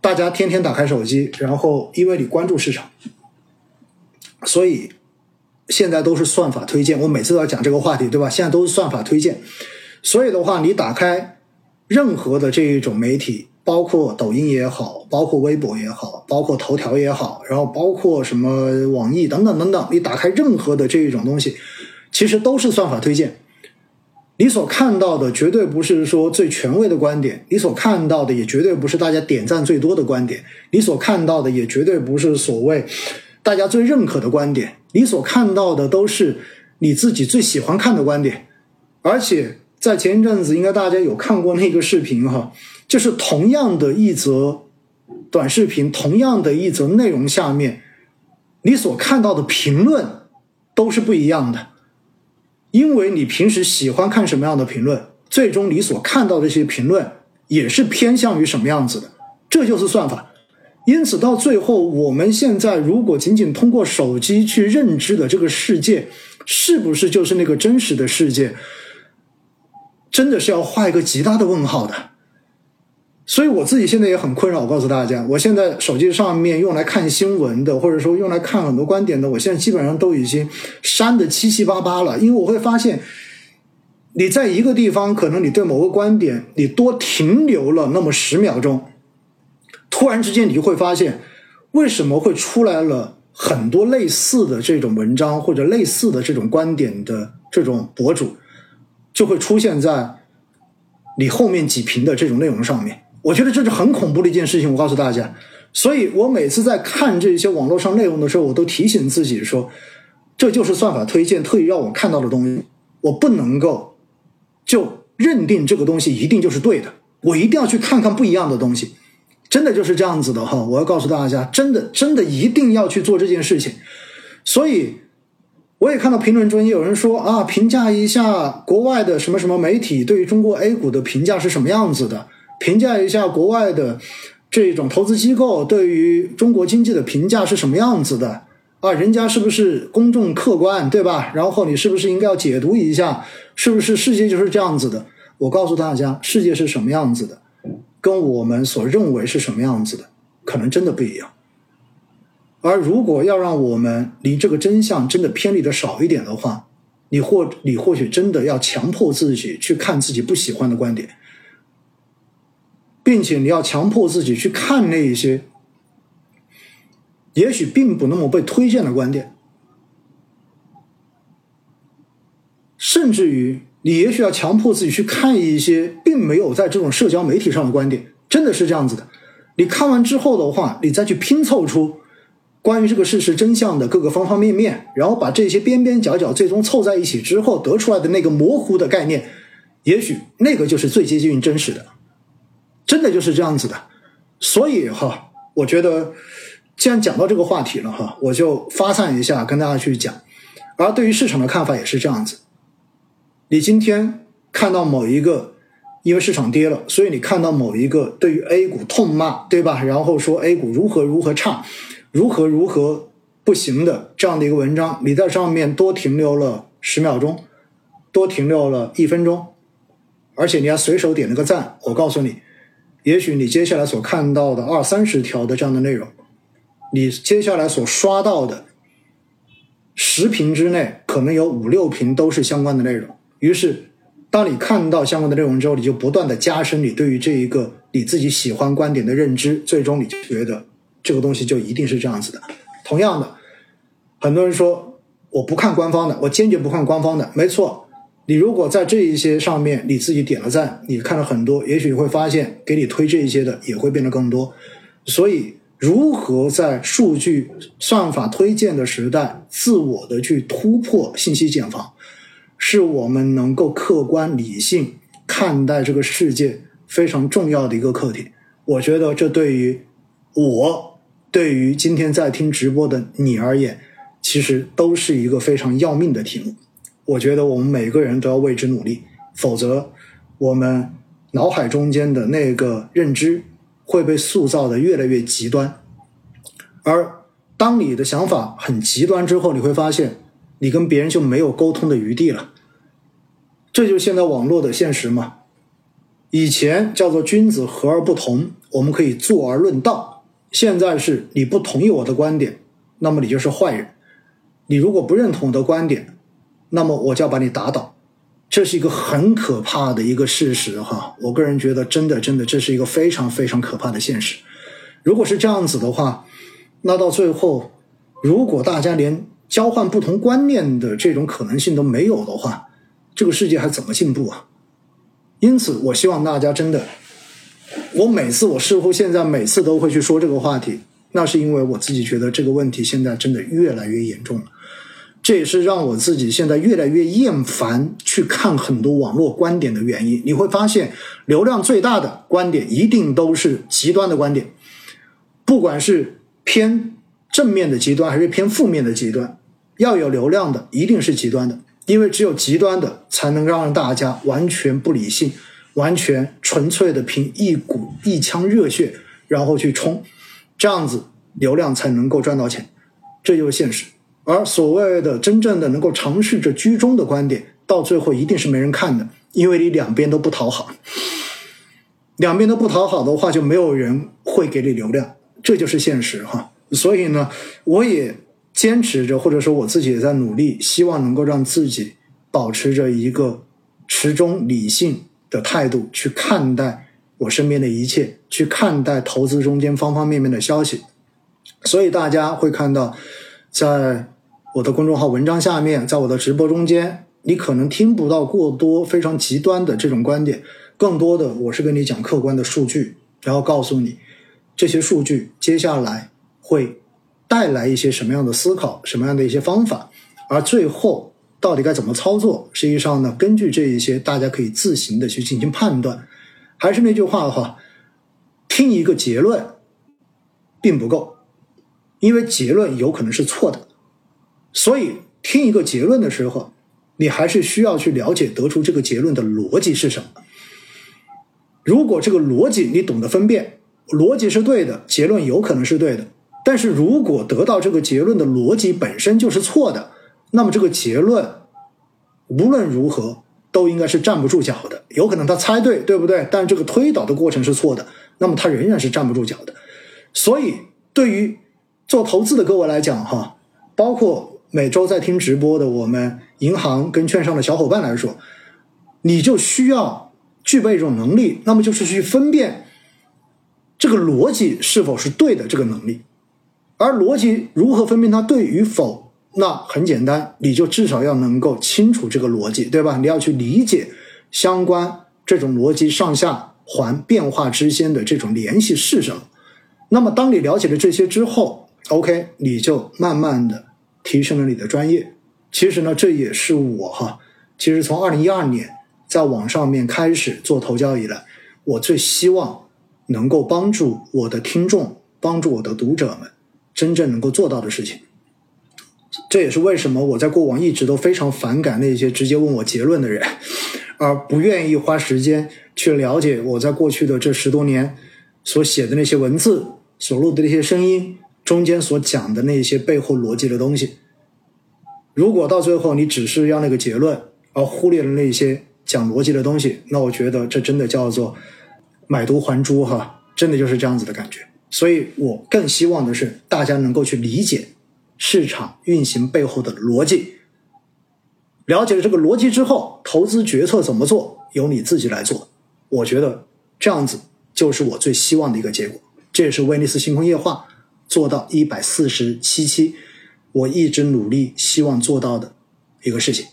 大家天天打开手机，然后因为你关注市场，所以现在都是算法推荐。我每次都要讲这个话题，对吧？现在都是算法推荐，所以的话，你打开任何的这一种媒体，包括抖音也好，包括微博也好，包括头条也好，然后包括什么网易等等等等，你打开任何的这一种东西，其实都是算法推荐。你所看到的绝对不是说最权威的观点，你所看到的也绝对不是大家点赞最多的观点，你所看到的也绝对不是所谓大家最认可的观点，你所看到的都是你自己最喜欢看的观点。而且在前一阵子，应该大家有看过那个视频哈，就是同样的一则短视频，同样的一则内容下面，你所看到的评论都是不一样的。因为你平时喜欢看什么样的评论，最终你所看到的这些评论也是偏向于什么样子的，这就是算法。因此，到最后，我们现在如果仅仅通过手机去认知的这个世界，是不是就是那个真实的世界？真的是要画一个极大的问号的。所以我自己现在也很困扰。我告诉大家，我现在手机上面用来看新闻的，或者说用来看很多观点的，我现在基本上都已经删的七七八八了。因为我会发现，你在一个地方，可能你对某个观点你多停留了那么十秒钟，突然之间你就会发现，为什么会出来了很多类似的这种文章或者类似的这种观点的这种博主，就会出现在你后面几屏的这种内容上面。我觉得这是很恐怖的一件事情，我告诉大家。所以我每次在看这些网络上内容的时候，我都提醒自己说，这就是算法推荐特意让我看到的东西。我不能够就认定这个东西一定就是对的，我一定要去看看不一样的东西。真的就是这样子的哈！我要告诉大家，真的真的一定要去做这件事情。所以我也看到评论中也有人说啊，评价一下国外的什么什么媒体对于中国 A 股的评价是什么样子的。评价一下国外的这种投资机构对于中国经济的评价是什么样子的啊？人家是不是公正客观，对吧？然后你是不是应该要解读一下，是不是世界就是这样子的？我告诉大家，世界是什么样子的，跟我们所认为是什么样子的，可能真的不一样。而如果要让我们离这个真相真的偏离的少一点的话，你或你或许真的要强迫自己去看自己不喜欢的观点。并且你要强迫自己去看那一些，也许并不那么被推荐的观点，甚至于你也许要强迫自己去看一些并没有在这种社交媒体上的观点，真的是这样子的。你看完之后的话，你再去拼凑出关于这个事实真相的各个方方面面，然后把这些边边角角最终凑在一起之后得出来的那个模糊的概念，也许那个就是最接近于真实的。真的就是这样子的，所以哈，我觉得既然讲到这个话题了哈，我就发散一下跟大家去讲。而对于市场的看法也是这样子，你今天看到某一个，因为市场跌了，所以你看到某一个对于 A 股痛骂，对吧？然后说 A 股如何如何差，如何如何不行的这样的一个文章，你在上面多停留了十秒钟，多停留了一分钟，而且你还随手点了个赞，我告诉你。也许你接下来所看到的二三十条的这样的内容，你接下来所刷到的十屏之内，可能有五六屏都是相关的内容。于是，当你看到相关的内容之后，你就不断的加深你对于这一个你自己喜欢观点的认知，最终你就觉得这个东西就一定是这样子的。同样的，很多人说我不看官方的，我坚决不看官方的，没错。你如果在这一些上面你自己点了赞，你看了很多，也许你会发现给你推这一些的也会变得更多。所以，如何在数据算法推荐的时代，自我的去突破信息茧房，是我们能够客观理性看待这个世界非常重要的一个课题。我觉得这对于我，对于今天在听直播的你而言，其实都是一个非常要命的题目。我觉得我们每个人都要为之努力，否则我们脑海中间的那个认知会被塑造的越来越极端。而当你的想法很极端之后，你会发现你跟别人就没有沟通的余地了。这就是现在网络的现实嘛。以前叫做君子和而不同，我们可以坐而论道。现在是你不同意我的观点，那么你就是坏人。你如果不认同我的观点，那么我就要把你打倒。这是一个很可怕的一个事实哈。我个人觉得，真的真的，这是一个非常非常可怕的现实。如果是这样子的话，那到最后，如果大家连交换不同观念的这种可能性都没有的话，这个世界还怎么进步啊？因此，我希望大家真的，我每次我似乎现在每次都会去说这个话题，那是因为我自己觉得这个问题现在真的越来越严重了。这也是让我自己现在越来越厌烦去看很多网络观点的原因。你会发现，流量最大的观点一定都是极端的观点，不管是偏正面的极端还是偏负面的极端，要有流量的一定是极端的。因为只有极端的，才能让大家完全不理性、完全纯粹的凭一股一腔热血，然后去冲，这样子流量才能够赚到钱，这就是现实。而所谓的真正的能够尝试着居中的观点，到最后一定是没人看的，因为你两边都不讨好，两边都不讨好的话，就没有人会给你流量，这就是现实哈。所以呢，我也。坚持着，或者说我自己也在努力，希望能够让自己保持着一个持中理性的态度去看待我身边的一切，去看待投资中间方方面面的消息。所以大家会看到，在我的公众号文章下面，在我的直播中间，你可能听不到过多非常极端的这种观点，更多的我是跟你讲客观的数据，然后告诉你这些数据接下来会。带来一些什么样的思考，什么样的一些方法，而最后到底该怎么操作？实际上呢，根据这一些，大家可以自行的去进行判断。还是那句话的话，听一个结论并不够，因为结论有可能是错的。所以听一个结论的时候，你还是需要去了解得出这个结论的逻辑是什么。如果这个逻辑你懂得分辨，逻辑是对的，结论有可能是对的。但是如果得到这个结论的逻辑本身就是错的，那么这个结论无论如何都应该是站不住脚的。有可能他猜对，对不对？但这个推导的过程是错的，那么他仍然是站不住脚的。所以，对于做投资的各位来讲，哈，包括每周在听直播的我们银行跟券商的小伙伴来说，你就需要具备一种能力，那么就是去分辨这个逻辑是否是对的这个能力。而逻辑如何分辨它对与否？那很简单，你就至少要能够清楚这个逻辑，对吧？你要去理解相关这种逻辑上下环变化之间的这种联系是什么。那么，当你了解了这些之后，OK，你就慢慢的提升了你的专业。其实呢，这也是我哈，其实从二零一二年在网上面开始做头教以来，我最希望能够帮助我的听众，帮助我的读者们。真正能够做到的事情，这也是为什么我在过往一直都非常反感那些直接问我结论的人，而不愿意花时间去了解我在过去的这十多年所写的那些文字、所录的那些声音中间所讲的那些背后逻辑的东西。如果到最后你只是要那个结论，而忽略了那些讲逻辑的东西，那我觉得这真的叫做买椟还珠哈，真的就是这样子的感觉。所以我更希望的是，大家能够去理解市场运行背后的逻辑。了解了这个逻辑之后，投资决策怎么做，由你自己来做。我觉得这样子就是我最希望的一个结果。这也是威尼斯星空夜话做到一百四十七期，我一直努力希望做到的一个事情。